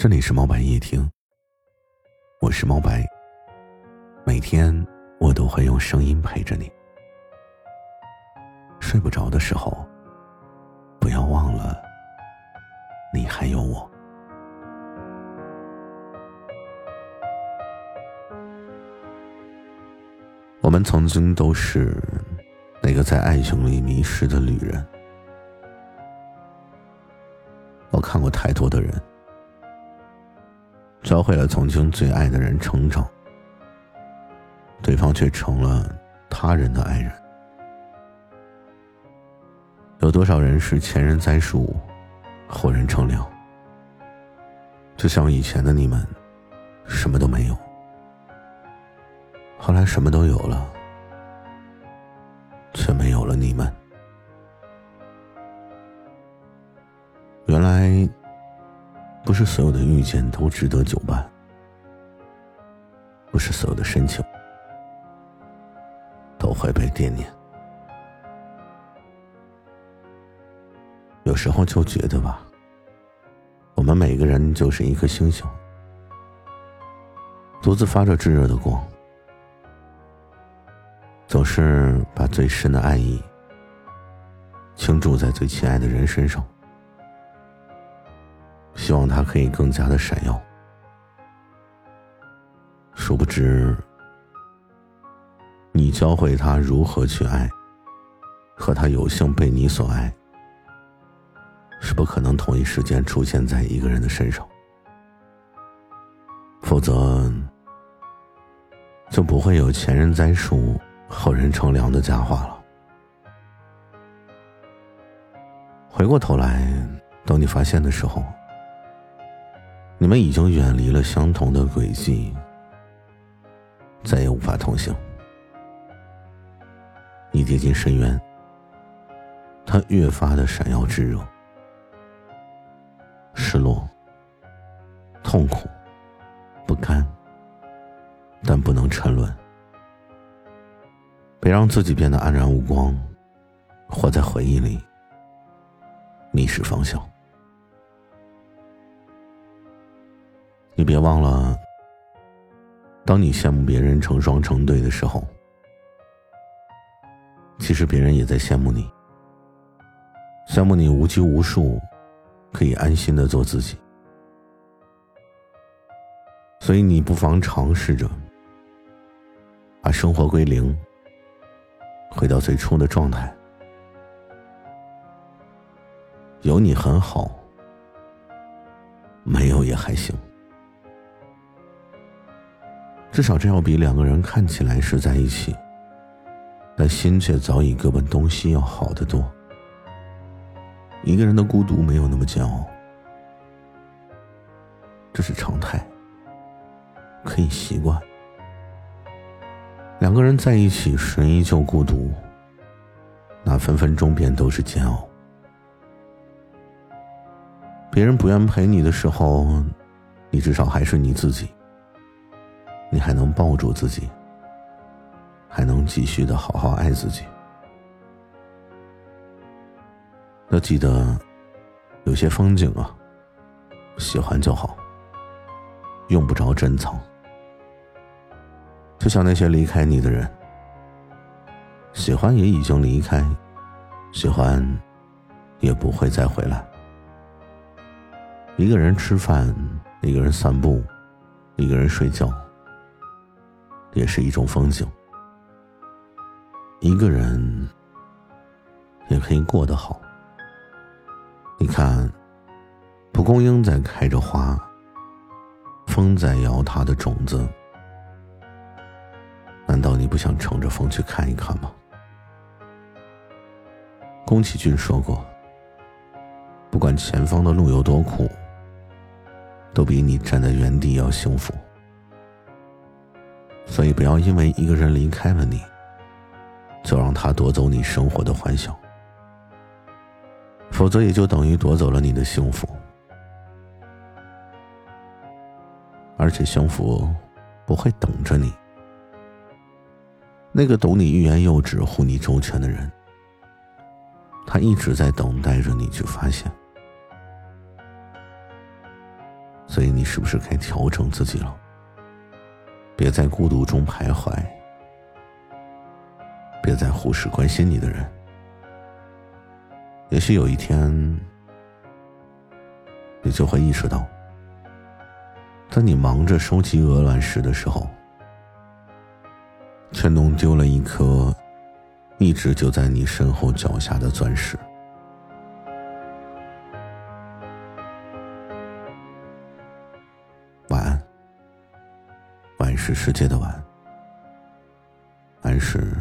这里是猫白夜听，我是猫白。每天我都会用声音陪着你。睡不着的时候，不要忘了，你还有我。我们曾经都是那个在爱情里迷失的旅人。我看过太多的人。教会了曾经最爱的人成长，对方却成了他人的爱人。有多少人是前人栽树，后人乘凉？就像以前的你们，什么都没有，后来什么都有了，却没有了你们。原来。不是所有的遇见都值得久伴，不是所有的深情都会被惦念。有时候就觉得吧，我们每个人就是一颗星星，独自发着炙热的光，总是把最深的爱意倾注在最亲爱的人身上。希望他可以更加的闪耀。殊不知，你教会他如何去爱，和他有幸被你所爱，是不可能同一时间出现在一个人的身上。否则，就不会有前人栽树，后人乘凉的佳话了。回过头来，等你发现的时候。你们已经远离了相同的轨迹，再也无法同行。你跌进深渊，它越发的闪耀炙热，失落、痛苦、不堪，但不能沉沦。别让自己变得黯然无光，活在回忆里，迷失方向。你别忘了，当你羡慕别人成双成对的时候，其实别人也在羡慕你，羡慕你无拘无束，可以安心的做自己。所以你不妨尝试着，把生活归零，回到最初的状态。有你很好，没有也还行。至少这要比两个人看起来是在一起，但心却早已各奔东西要好得多。一个人的孤独没有那么煎熬，这是常态，可以习惯。两个人在一起时依旧孤独，那分分钟便都是煎熬。别人不愿陪你的时候，你至少还是你自己。你还能抱住自己，还能继续的好好爱自己。要记得，有些风景啊，喜欢就好，用不着珍藏。就像那些离开你的人，喜欢也已经离开，喜欢也不会再回来。一个人吃饭，一个人散步，一个人睡觉。也是一种风景。一个人也可以过得好。你看，蒲公英在开着花，风在摇它的种子。难道你不想乘着风去看一看吗？宫崎骏说过：“不管前方的路有多苦，都比你站在原地要幸福。”所以，不要因为一个人离开了你，就让他夺走你生活的欢笑，否则也就等于夺走了你的幸福。而且，幸福不会等着你。那个懂你欲言又止、护你周全的人，他一直在等待着你去发现。所以你是不是该调整自己了？别在孤独中徘徊，别再忽视关心你的人。也许有一天，你就会意识到，当你忙着收集鹅卵石的时候，却弄丢了一颗一直就在你身后脚下的钻石。是世界的晚，安是。